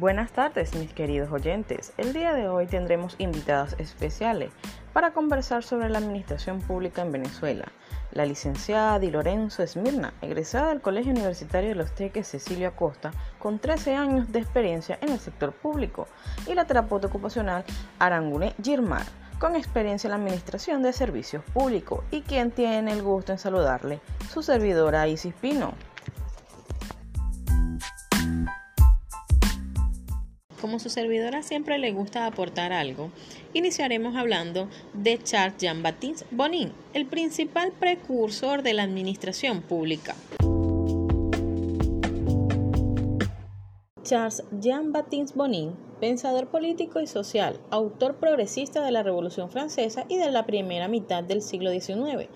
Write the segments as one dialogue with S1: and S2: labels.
S1: Buenas tardes mis queridos oyentes. El día de hoy tendremos invitadas especiales para conversar sobre la administración pública en Venezuela. La licenciada Di Lorenzo Esmirna, egresada del Colegio Universitario de los Teques Cecilio Acosta, con 13 años de experiencia en el sector público, y la terapeuta ocupacional Arangune Girmar, con experiencia en la administración de servicios públicos, y quien tiene el gusto en saludarle, su servidora Isis Pino. Como su servidora siempre le gusta aportar algo, iniciaremos hablando de Charles Jean-Baptiste Bonin, el principal precursor de la administración pública. Charles Jean-Baptiste Bonin, pensador político y social, autor progresista de la Revolución Francesa y de la primera mitad del siglo XIX,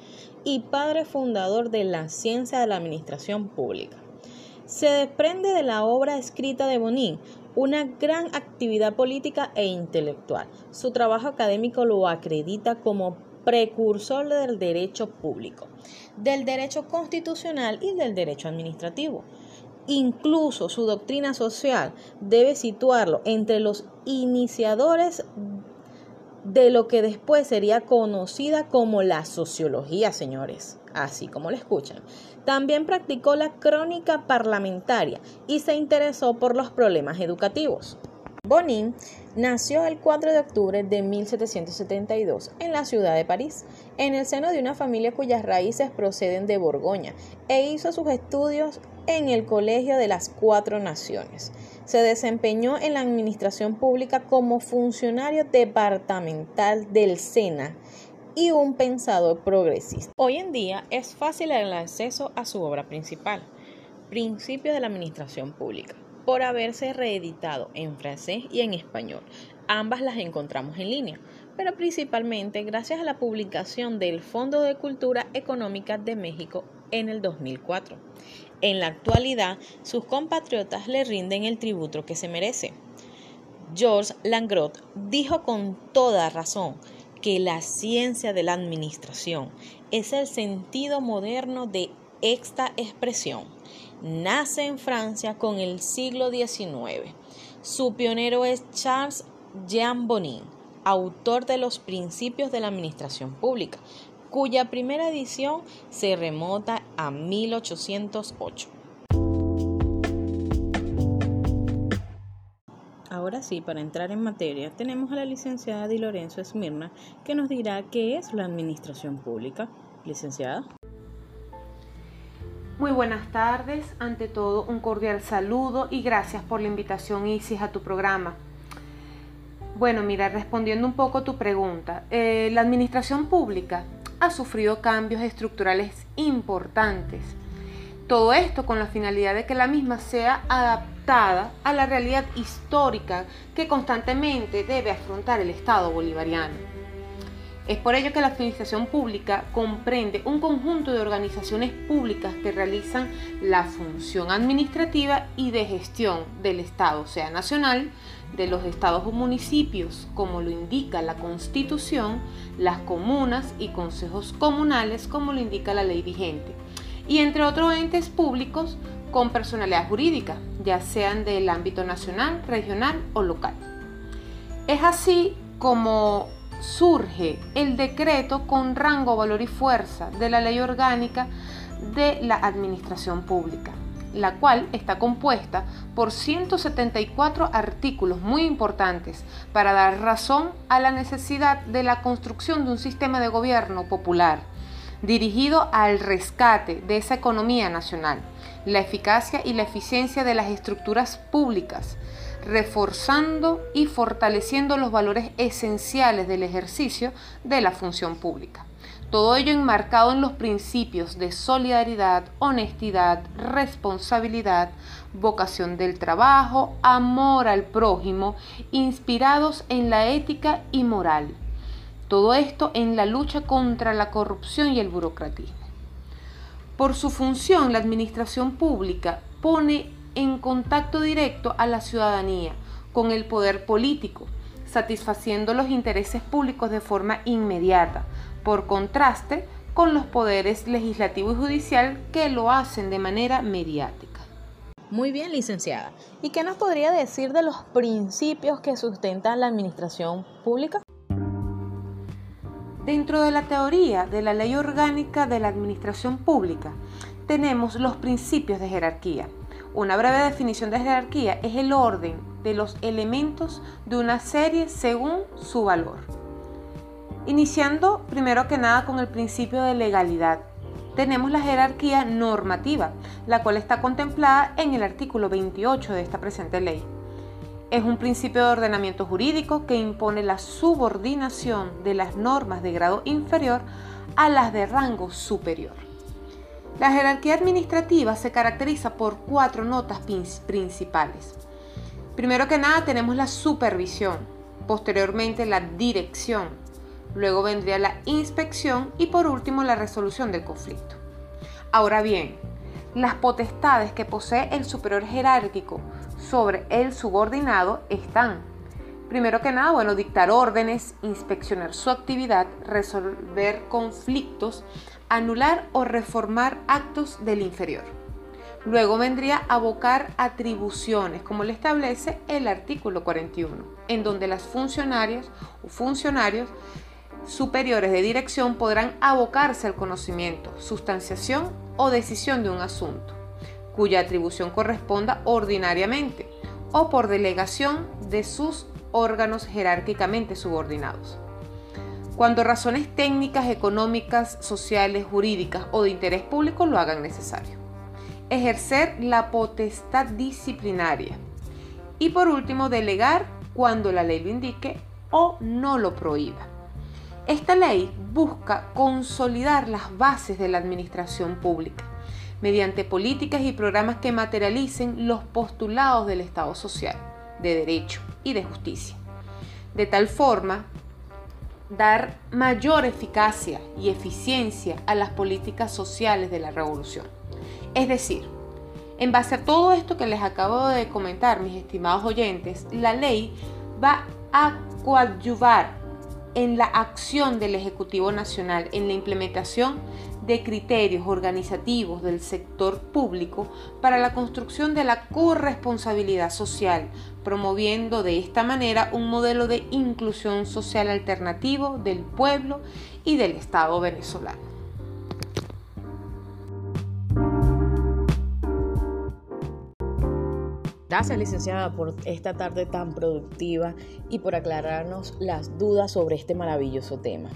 S1: y padre fundador de la ciencia de la administración pública. Se desprende de la obra escrita de Bonin una gran actividad política e intelectual. Su trabajo académico lo acredita como precursor del derecho público, del derecho constitucional y del derecho administrativo. Incluso su doctrina social debe situarlo entre los iniciadores de lo que después sería conocida como la sociología, señores, así como lo escuchan. También practicó la crónica parlamentaria y se interesó por los problemas educativos. Bonin nació el 4 de octubre de 1772 en la ciudad de París, en el seno de una familia cuyas raíces proceden de Borgoña, e hizo sus estudios en el Colegio de las Cuatro Naciones. Se desempeñó en la administración pública como funcionario departamental del SENA y un pensador progresista. Hoy en día es fácil el acceso a su obra principal, Principios de la Administración Pública, por haberse reeditado en francés y en español. Ambas las encontramos en línea, pero principalmente gracias a la publicación del Fondo de Cultura Económica de México en el 2004. En la actualidad, sus compatriotas le rinden el tributo que se merece. Georges Langrot dijo con toda razón que la ciencia de la administración es el sentido moderno de esta expresión. Nace en Francia con el siglo XIX. Su pionero es Charles Jean Bonin, autor de los Principios de la Administración Pública, cuya primera edición se remota a 1808. Ahora sí, para entrar en materia, tenemos a la licenciada Di Lorenzo Esmirna, que nos dirá qué es la administración pública. Licenciada.
S2: Muy buenas tardes. Ante todo, un cordial saludo y gracias por la invitación, Isis, a tu programa. Bueno, mira, respondiendo un poco a tu pregunta, eh, la administración pública ha sufrido cambios estructurales importantes todo esto con la finalidad de que la misma sea adaptada a la realidad histórica que constantemente debe afrontar el Estado bolivariano. Es por ello que la administración pública comprende un conjunto de organizaciones públicas que realizan la función administrativa y de gestión del Estado, sea nacional, de los estados o municipios, como lo indica la Constitución, las comunas y consejos comunales, como lo indica la ley vigente y entre otros entes públicos con personalidad jurídica, ya sean del ámbito nacional, regional o local. Es así como surge el decreto con rango, valor y fuerza de la ley orgánica de la administración pública, la cual está compuesta por 174 artículos muy importantes para dar razón a la necesidad de la construcción de un sistema de gobierno popular dirigido al rescate de esa economía nacional, la eficacia y la eficiencia de las estructuras públicas, reforzando y fortaleciendo los valores esenciales del ejercicio de la función pública. Todo ello enmarcado en los principios de solidaridad, honestidad, responsabilidad, vocación del trabajo, amor al prójimo, inspirados en la ética y moral todo esto en la lucha contra la corrupción y el burocratismo. Por su función, la administración pública pone en contacto directo a la ciudadanía con el poder político, satisfaciendo los intereses públicos de forma inmediata, por contraste con los poderes legislativo y judicial que lo hacen de manera mediática.
S1: Muy bien, licenciada. ¿Y qué nos podría decir de los principios que sustentan la administración pública?
S2: Dentro de la teoría de la ley orgánica de la administración pública, tenemos los principios de jerarquía. Una breve definición de jerarquía es el orden de los elementos de una serie según su valor. Iniciando primero que nada con el principio de legalidad. Tenemos la jerarquía normativa, la cual está contemplada en el artículo 28 de esta presente ley. Es un principio de ordenamiento jurídico que impone la subordinación de las normas de grado inferior a las de rango superior. La jerarquía administrativa se caracteriza por cuatro notas principales. Primero que nada tenemos la supervisión, posteriormente la dirección, luego vendría la inspección y por último la resolución del conflicto. Ahora bien, las potestades que posee el superior jerárquico sobre el subordinado están, primero que nada, bueno, dictar órdenes, inspeccionar su actividad, resolver conflictos, anular o reformar actos del inferior. Luego vendría abocar atribuciones, como le establece el artículo 41, en donde las funcionarias o funcionarios superiores de dirección podrán abocarse al conocimiento, sustanciación o decisión de un asunto cuya atribución corresponda ordinariamente o por delegación de sus órganos jerárquicamente subordinados. Cuando razones técnicas, económicas, sociales, jurídicas o de interés público lo hagan necesario. Ejercer la potestad disciplinaria. Y por último, delegar cuando la ley lo indique o no lo prohíba. Esta ley busca consolidar las bases de la administración pública mediante políticas y programas que materialicen los postulados del Estado social, de derecho y de justicia. De tal forma, dar mayor eficacia y eficiencia a las políticas sociales de la revolución. Es decir, en base a todo esto que les acabo de comentar, mis estimados oyentes, la ley va a coadyuvar en la acción del Ejecutivo Nacional, en la implementación de criterios organizativos del sector público para la construcción de la corresponsabilidad social, promoviendo de esta manera un modelo de inclusión social alternativo del pueblo y del Estado venezolano.
S1: Gracias, licenciada, por esta tarde tan productiva y por aclararnos las dudas sobre este maravilloso tema.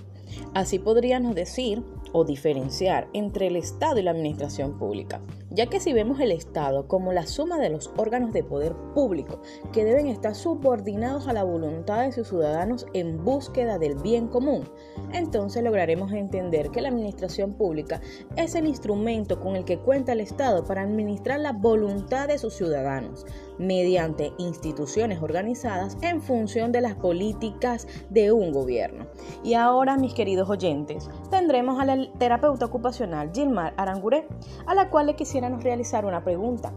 S1: Así podríamos decir o diferenciar entre el Estado y la administración pública, ya que si vemos el Estado como la suma de los órganos de poder público que deben estar subordinados a la voluntad de sus ciudadanos en búsqueda del bien común, entonces lograremos entender que la administración pública es el instrumento con el que cuenta el Estado para administrar la voluntad de sus ciudadanos mediante instituciones organizadas en función de las políticas de un gobierno. Y ahora, mis queridos oyentes, tendremos a la terapeuta ocupacional Gilmar Aranguré, a la cual le quisiéramos realizar una pregunta.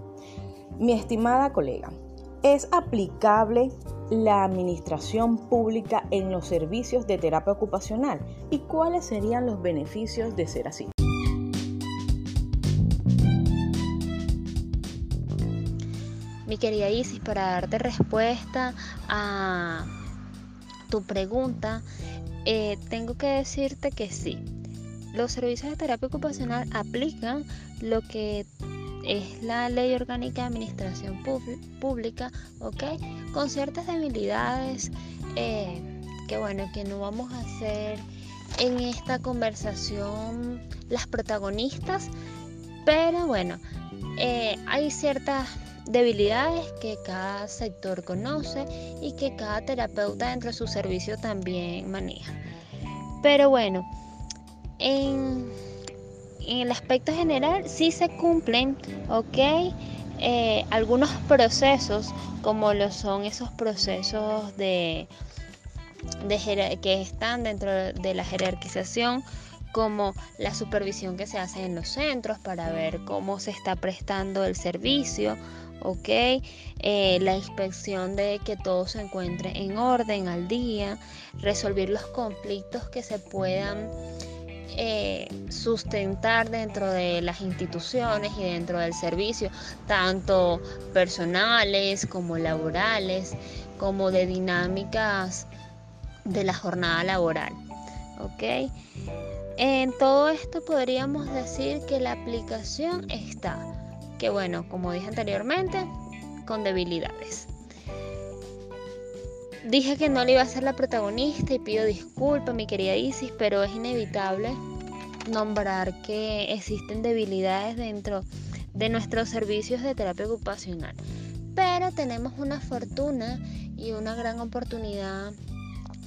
S1: Mi estimada colega, ¿es aplicable la administración pública en los servicios de terapia ocupacional y cuáles serían los beneficios de ser así?
S3: Mi querida Isis, para darte respuesta a tu pregunta, eh, tengo que decirte que sí. Los servicios de terapia ocupacional aplican lo que es la ley orgánica de administración pública, ¿ok? Con ciertas debilidades eh, que bueno, que no vamos a ser en esta conversación las protagonistas, pero bueno, eh, hay ciertas debilidades que cada sector conoce y que cada terapeuta dentro de su servicio también maneja. Pero bueno, en el aspecto general sí se cumplen, ¿ok? Eh, algunos procesos, como lo son esos procesos de, de que están dentro de la jerarquización, como la supervisión que se hace en los centros para ver cómo se está prestando el servicio, ¿ok? Eh, la inspección de que todo se encuentre en orden al día, resolver los conflictos que se puedan eh, sustentar dentro de las instituciones y dentro del servicio, tanto personales como laborales, como de dinámicas de la jornada laboral. ¿Ok? En todo esto podríamos decir que la aplicación está, que bueno, como dije anteriormente, con debilidades. Dije que no le iba a ser la protagonista y pido disculpas, mi querida Isis, pero es inevitable nombrar que existen debilidades dentro de nuestros servicios de terapia ocupacional. Pero tenemos una fortuna y una gran oportunidad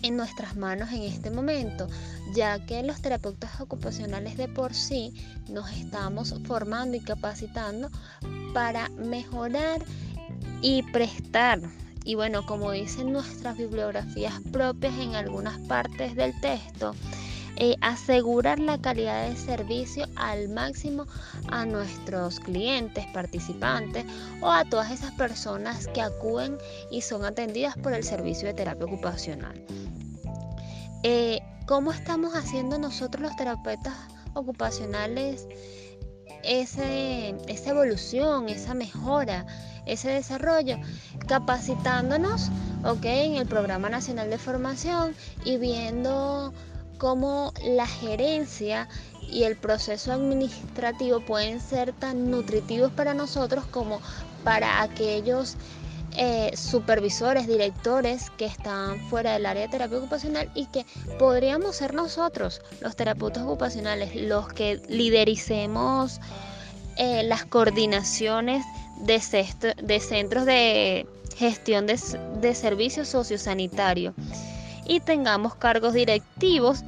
S3: en nuestras manos en este momento, ya que los terapeutas ocupacionales de por sí nos estamos formando y capacitando para mejorar y prestar y bueno, como dicen nuestras bibliografías propias en algunas partes del texto, eh, asegurar la calidad de servicio al máximo a nuestros clientes, participantes o a todas esas personas que acuden y son atendidas por el servicio de terapia ocupacional. Eh, ¿Cómo estamos haciendo nosotros los terapeutas ocupacionales esa evolución, esa mejora? ese desarrollo, capacitándonos, ¿ok? En el Programa Nacional de Formación y viendo cómo la gerencia y el proceso administrativo pueden ser tan nutritivos para nosotros como para aquellos eh, supervisores, directores que están fuera del área de terapia ocupacional y que podríamos ser nosotros, los terapeutas ocupacionales, los que lidericemos eh, las coordinaciones de, centros de gestión de, de servicios sociosanitarios y tengamos cargos directivos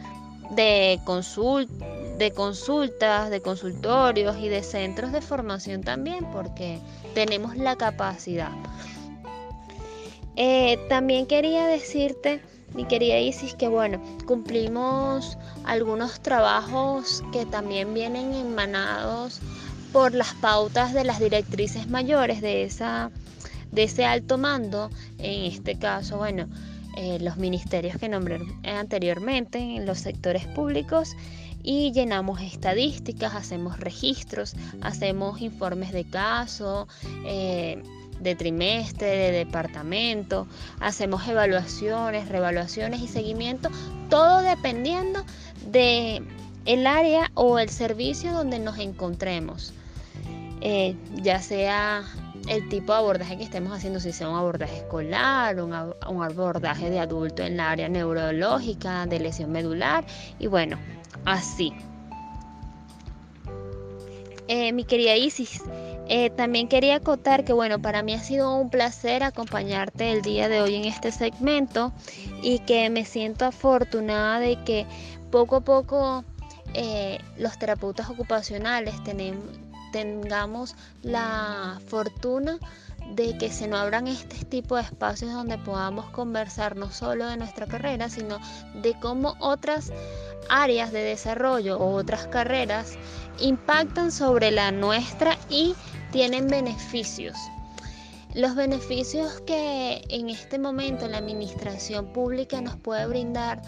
S3: de consultas, de consultorios y de centros de formación también, porque tenemos la capacidad. Eh, también quería decirte, mi querida Isis, que bueno, cumplimos algunos trabajos que también vienen emanados por las pautas de las directrices mayores de, esa, de ese alto mando, en este caso, bueno, eh, los ministerios que nombré anteriormente en los sectores públicos y llenamos estadísticas, hacemos registros, hacemos informes de caso, eh, de trimestre, de departamento, hacemos evaluaciones, revaluaciones y seguimiento, todo dependiendo de el área o el servicio donde nos encontremos. Eh, ya sea el tipo de abordaje que estemos haciendo, si sea un abordaje escolar, un, un abordaje de adulto en la área neurológica, de lesión medular, y bueno, así. Eh, mi querida Isis, eh, también quería acotar que bueno, para mí ha sido un placer acompañarte el día de hoy en este segmento y que me siento afortunada de que poco a poco los terapeutas ocupacionales tengamos la fortuna de que se nos abran este tipo de espacios donde podamos conversar no solo de nuestra carrera, sino de cómo otras áreas de desarrollo o otras carreras impactan sobre la nuestra y tienen beneficios. Los beneficios que en este momento la administración pública nos puede brindar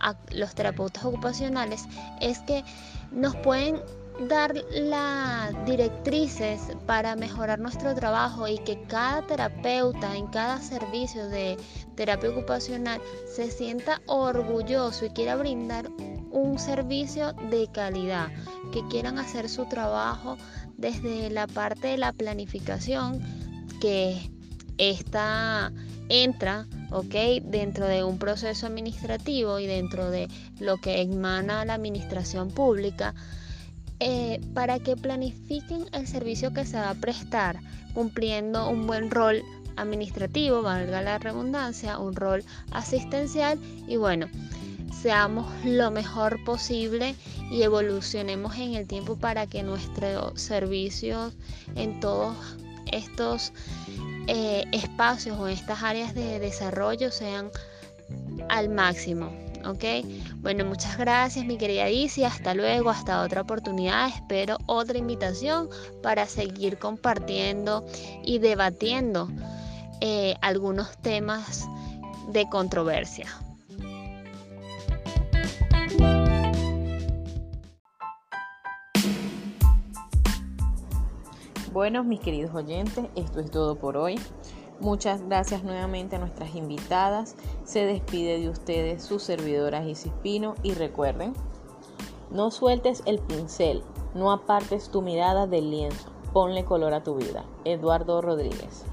S3: a los terapeutas ocupacionales es que nos pueden dar las directrices para mejorar nuestro trabajo y que cada terapeuta en cada servicio de terapia ocupacional se sienta orgulloso y quiera brindar un servicio de calidad, que quieran hacer su trabajo desde la parte de la planificación que esta entra. Dentro de un proceso administrativo y dentro de lo que emana la administración pública, eh, para que planifiquen el servicio que se va a prestar, cumpliendo un buen rol administrativo, valga la redundancia, un rol asistencial y bueno, seamos lo mejor posible y evolucionemos en el tiempo para que nuestros servicios en todos estos eh, espacios o estas áreas de desarrollo sean al máximo. ¿ok? Bueno, muchas gracias mi querida Dizzy, hasta luego, hasta otra oportunidad, espero otra invitación para seguir compartiendo y debatiendo eh, algunos temas de controversia.
S1: Bueno, mis queridos oyentes, esto es todo por hoy. Muchas gracias nuevamente a nuestras invitadas se despide de ustedes su servidora Isis Pino y recuerden, no sueltes el pincel, no apartes tu mirada del lienzo, ponle color a tu vida. Eduardo Rodríguez.